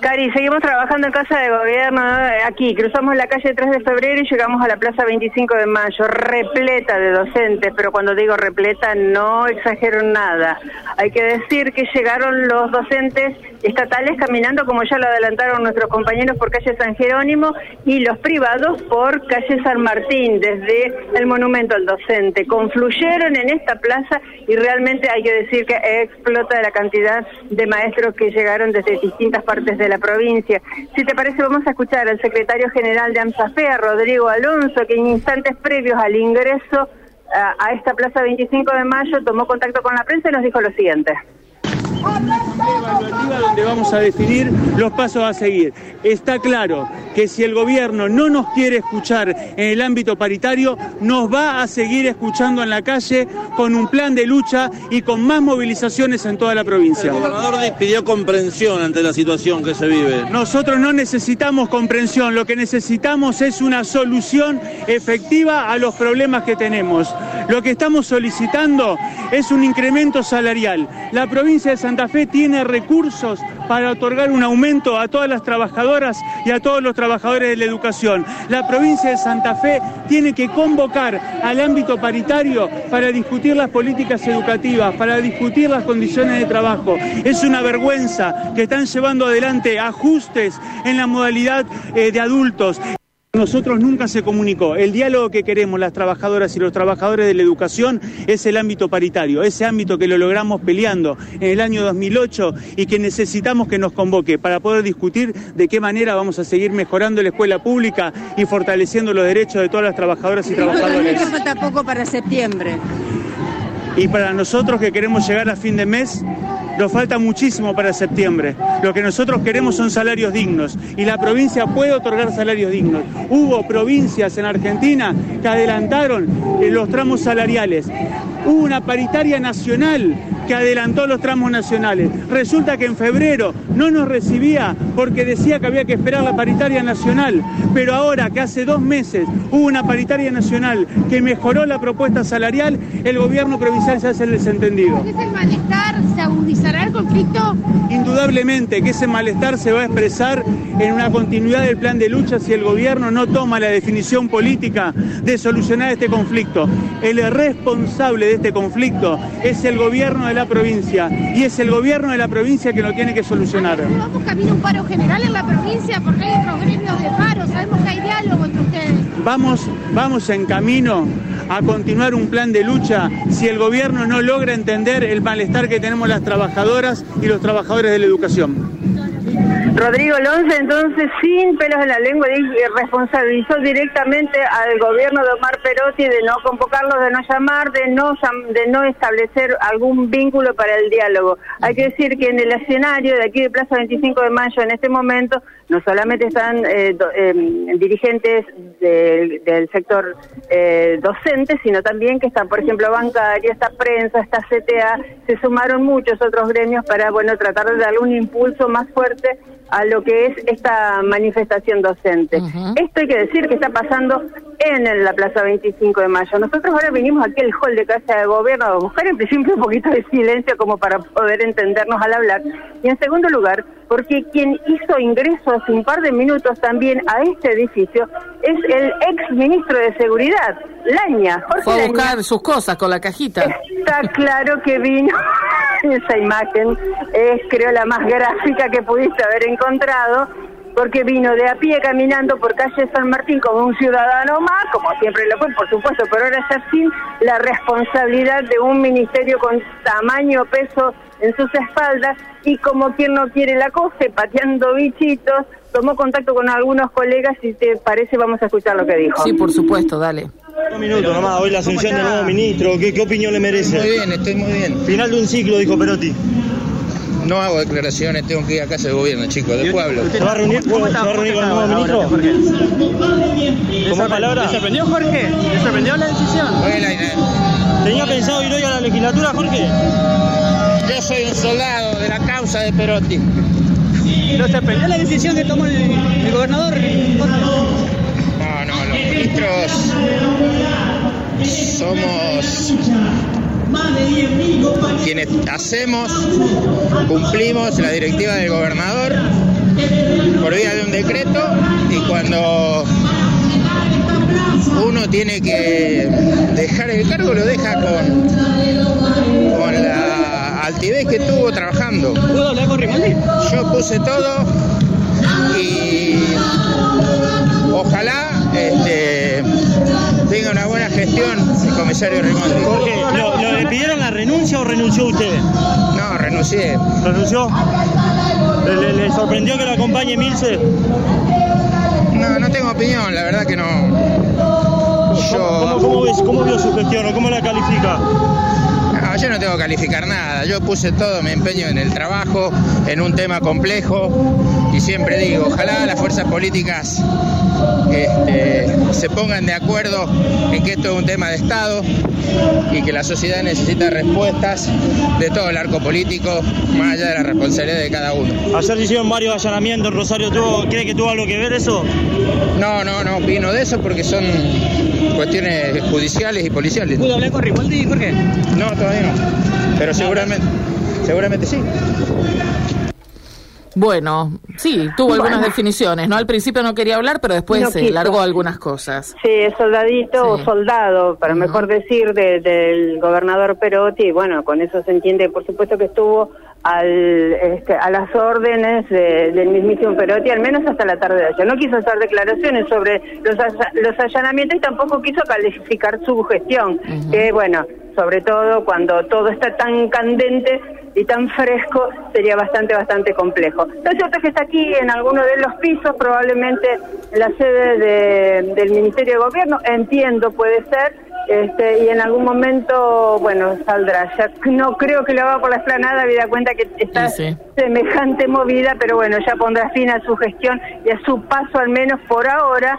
Cari, seguimos trabajando en Casa de Gobierno, aquí, cruzamos la calle 3 de febrero y llegamos a la Plaza 25 de Mayo, repleta de docentes, pero cuando digo repleta no exagero nada. Hay que decir que llegaron los docentes estatales caminando, como ya lo adelantaron nuestros compañeros, por calle San Jerónimo y los privados por calle San Martín, desde el monumento al docente. Confluyeron en esta plaza y realmente hay que decir que explota la cantidad de maestros que llegaron desde distintas partes de la provincia. Si te parece, vamos a escuchar al secretario general de AMSAFEA, Rodrigo Alonso, que en instantes previos al ingreso a, esta plaza 25 de mayo tomó contacto con la prensa y nos dijo lo siguiente donde vamos a definir los pasos a seguir. Está claro que si el gobierno no nos quiere escuchar en el ámbito paritario, nos va a seguir escuchando en la calle con un plan de lucha y con más movilizaciones en toda la provincia. El gobernador pidió comprensión ante la situación que se vive. Nosotros no necesitamos comprensión, lo que necesitamos es una solución efectiva a los problemas que tenemos. Lo que estamos solicitando es un incremento salarial. La provincia de Santa Fe tiene recursos para otorgar un aumento a todas las trabajadoras y a todos los trabajadores de la educación. La provincia de Santa Fe tiene que convocar al ámbito paritario para discutir las políticas educativas, para discutir las condiciones de trabajo. Es una vergüenza que están llevando adelante ajustes en la modalidad eh, de adultos. Nosotros nunca se comunicó. El diálogo que queremos las trabajadoras y los trabajadores de la educación es el ámbito paritario, ese ámbito que lo logramos peleando en el año 2008 y que necesitamos que nos convoque para poder discutir de qué manera vamos a seguir mejorando la escuela pública y fortaleciendo los derechos de todas las trabajadoras y trabajadores. falta poco para septiembre. Y para nosotros que queremos llegar a fin de mes, nos falta muchísimo para septiembre. Lo que nosotros queremos son salarios dignos y la provincia puede otorgar salarios dignos. Hubo provincias en Argentina que adelantaron eh, los tramos salariales. Hubo una paritaria nacional que adelantó los tramos nacionales. Resulta que en febrero no nos recibía porque decía que había que esperar la paritaria nacional, pero ahora que hace dos meses hubo una paritaria nacional que mejoró la propuesta salarial, el gobierno provincial se hace el desentendido. ¿Es el malestar? ¿Se agudizará el conflicto? Indudablemente que ese malestar se va a expresar en una continuidad del plan de lucha si el gobierno no toma la definición política de solucionar este conflicto. El responsable de este conflicto es el gobierno de la provincia y es el gobierno de la provincia que lo tiene que solucionar. ¿Vamos camino a un paro general en la provincia? Porque hay otros gremios de paro, sabemos que hay diálogo entre ustedes. Vamos, vamos en camino a continuar un plan de lucha si el gobierno no logra entender el malestar que tenemos las trabajadoras y los trabajadores de la educación. Rodrigo Lonce, entonces, sin pelos en la lengua, responsabilizó directamente al gobierno de Omar Perotti de no convocarlos, de no llamar, de no, de no establecer algún vínculo para el diálogo. Hay que decir que en el escenario de aquí de Plaza 25 de Mayo, en este momento, no solamente están eh, em, dirigentes del sector eh, docente, sino también que están, por ejemplo, bancaria, esta prensa, esta CTA, se sumaron muchos otros gremios para, bueno, tratar de darle un impulso más fuerte a lo que es esta manifestación docente. Esto hay que decir que está pasando en la Plaza 25 de Mayo. Nosotros ahora vinimos aquí al hall de Casa de Gobierno a buscar en principio un poquito de silencio como para poder entendernos al hablar. Y en segundo lugar, porque quien hizo ingreso hace un par de minutos también a este edificio es el ex ministro de Seguridad, Laña. Fue a buscar sus cosas con la cajita. Está claro que vino esa imagen es creo la más gráfica que pudiste haber encontrado porque vino de a pie caminando por calle San Martín como un ciudadano más, como siempre lo fue, por supuesto, pero ahora ya sin la responsabilidad de un ministerio con tamaño, peso en sus espaldas y como quien no quiere la coge, pateando bichitos, tomó contacto con algunos colegas y te parece vamos a escuchar lo que dijo. Sí, por supuesto, dale. Un minuto nomás, hoy la asunción del nuevo ministro, ¿qué, ¿qué opinión le merece? Muy bien, estoy muy bien. Final de un ciclo, dijo Perotti. No hago declaraciones, tengo que ir a casa de gobierno, chicos, del pueblo. ¿Se va a reunir, ¿se va a reunir con el nuevo ministro? ¿Cómo palabra? ¿Le sorprendió Jorge? ¿Le sorprendió la decisión? ¿Tenía pensado ir hoy a la legislatura, Jorge? Yo soy un soldado de la causa de Perotti. ¿Lo sorprendió la decisión que tomó el, gobernador? No, no, los ministros somos quienes hacemos, cumplimos la directiva del gobernador decreto y cuando uno tiene que dejar el cargo lo deja con, con la altivez que tuvo trabajando. ¿Puedo hablar con Rimaldi? Yo puse todo y ojalá este, una buena gestión el comisario Rimaldi. Jorge, ¿lo, lo le pidieron la renuncia o renunció usted? No, renuncié. ¿Renunció? ¿Le, le- le sorprendió que lo acompañe Milce? No, no tengo opinión, la verdad que no. ¿Cómo, Yo, cómo, ves- cómo vio su gestión o cómo la califica? no, yo no tengo que calificar nada. Yo puse todo mi empeño en el trabajo, en un tema complejo. Y siempre digo, ojalá las fuerzas políticas este, se pongan de acuerdo en que esto es un tema de Estado y que la sociedad necesita respuestas de todo el arco político, más allá de la responsabilidad de cada uno. Ayer se hicieron varios allanamientos en Rosario. ¿Tuvo, ¿Cree que tuvo algo que ver eso? No, no, no opino de eso porque son cuestiones judiciales y policiales. ¿Puedo hablar con Rimaldi, Jorge? No, todavía no. Pero seguramente, seguramente sí. Bueno, sí, tuvo algunas definiciones, ¿no? Al principio no quería hablar, pero después No se quiso. largó algunas cosas. Sí, es soldadito Sí. o soldado, para mejor decir, de- del gobernador Perotti. Y bueno, con eso se entiende, por supuesto que estuvo al, este, a las órdenes de- del mismísimo Perotti, al menos hasta la tarde de ayer. No quiso hacer declaraciones sobre los, los allanamientos y tampoco quiso calificar su gestión, que bueno, sobre todo cuando todo está tan candente y tan fresco, sería bastante, bastante complejo. Lo cierto es que está aquí en alguno de los pisos, probablemente en la sede de- del Ministerio de Gobierno, entiendo, puede ser, este, y en algún momento, bueno, saldrá. Ya no creo que lo haga por la explanada, habida cuenta que está Sí, sí. semejante movida, pero bueno, ya pondrá fin a su gestión y a su paso, al menos por ahora,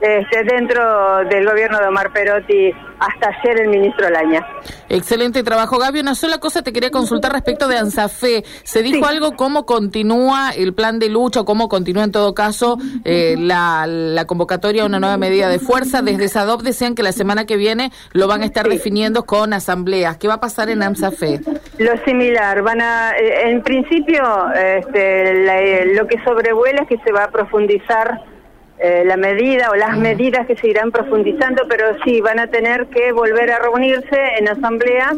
este, dentro del gobierno de Omar Perotti, hasta ayer el ministro Laña. Excelente trabajo, Gaby. Una sola cosa te quería consultar respecto de ANSAFE. ¿Se dijo Sí. algo cómo continúa el plan de lucha o cómo continúa en todo caso eh, la, la convocatoria a una nueva medida de fuerza? Desde SADOP decían que la semana que viene lo van a estar Sí. definiendo con asambleas. ¿Qué va a pasar en ANSAFE? Lo similar, van a, eh, en principio, este, la- eh, lo que sobrevuela es que se va a profundizar eh, la medida o las medidas que se irán profundizando, pero sí, van a tener que volver a reunirse en asamblea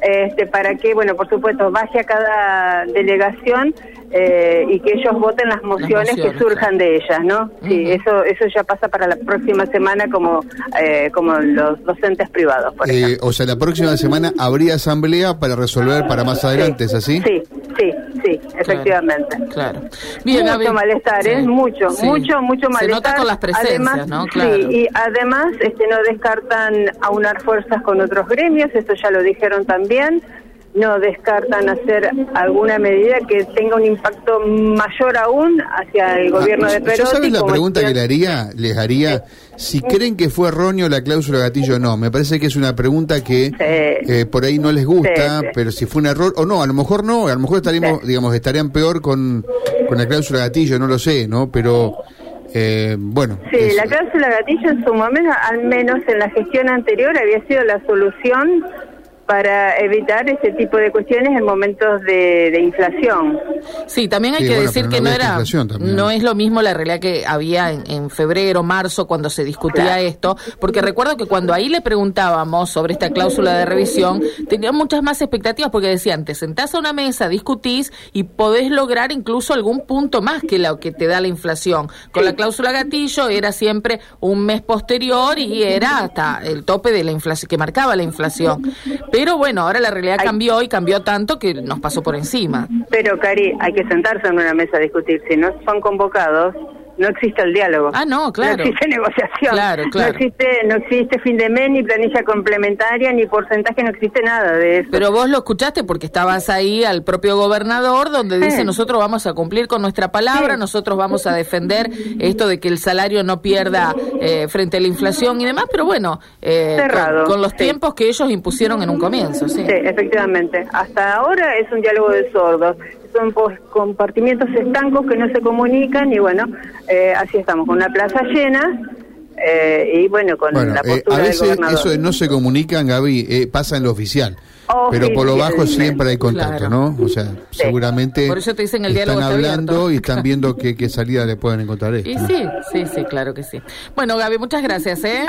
este, para que, bueno, por supuesto, vaya a cada delegación eh, y que ellos voten las mociones, mociones, que surjan de ellas, ¿no? Sí, eso eso ya pasa para la próxima semana como, eh, como los docentes privados, por Eh, ejemplo. o sea, la próxima semana habría asamblea para resolver para más adelante, ¿es así? Sí, sí, sí, efectivamente. Claro. Bien, mucho malestar, ¿eh? Sí, Mucho, sí. mucho, mucho malestar. Se nota con las presencias, además, ¿no? Claro. Sí, y además este, no descartan aunar fuerzas con otros gremios, eso ya lo dijeron también. No descartan hacer alguna medida que tenga un impacto mayor aún hacia el gobierno Ah, de ¿yo Perotti. sabes la pregunta que le haría? Les haría, si creen que fue erróneo la cláusula gatillo o no. Me parece que es una pregunta que eh, por ahí no les gusta, Sí, sí. pero si fue un error o no, a lo mejor no, a lo mejor estaríamos, digamos, estarían peor con, con la cláusula gatillo, no lo sé, ¿no? Pero, eh, bueno. Sí, es- la cláusula gatillo en su momento, al menos en la gestión anterior, había sido la solución para evitar ese tipo de cuestiones en momentos de, de inflación. Sí, también hay Sí, que bueno, decir que no era, no es lo mismo la realidad que había en, en febrero, marzo, cuando se discutía Claro. esto, porque recuerdo que cuando ahí le preguntábamos sobre esta cláusula de revisión, tenía muchas más expectativas porque decían, te sentás a una mesa, discutís y podés lograr incluso algún punto más que lo que te da la inflación. Con la cláusula gatillo era siempre un mes posterior y era hasta el tope de la inflación que marcaba la inflación. Pero bueno, ahora la realidad cambió y cambió tanto que nos pasó por encima. Pero, Cari, hay que sentarse en una mesa a discutir. Si no son convocados, no existe el diálogo. Ah, no, claro. No existe negociación. Claro, claro. No existe, no existe fin de mes, ni planilla complementaria, ni porcentaje, no existe nada de eso. Pero vos lo escuchaste porque estabas ahí al propio gobernador donde dice nosotros vamos a cumplir con nuestra palabra, Sí. nosotros vamos a defender esto de que el salario no pierda eh, frente a la inflación y demás, pero bueno, eh, Cerrado, con, con los sí. tiempos que ellos impusieron en un comienzo, sí. Sí, efectivamente. Hasta ahora es un diálogo de sordos. Son compartimientos estancos que no se comunican y bueno, eh, así estamos, con una plaza llena eh, y bueno, con Bueno, la eh, postura a del veces gobernador. eso de no se comunican, Gaby, eh, pasa en lo oficial. Oh, pero sí, por lo bajo sí. siempre hay contacto, Claro. ¿no? O sea, seguramente Por eso te dicen el están hablando y están viendo qué, qué salida le pueden encontrar a esto. Y sí, sí, sí, claro que sí. Bueno, Gaby, muchas gracias, ¿eh?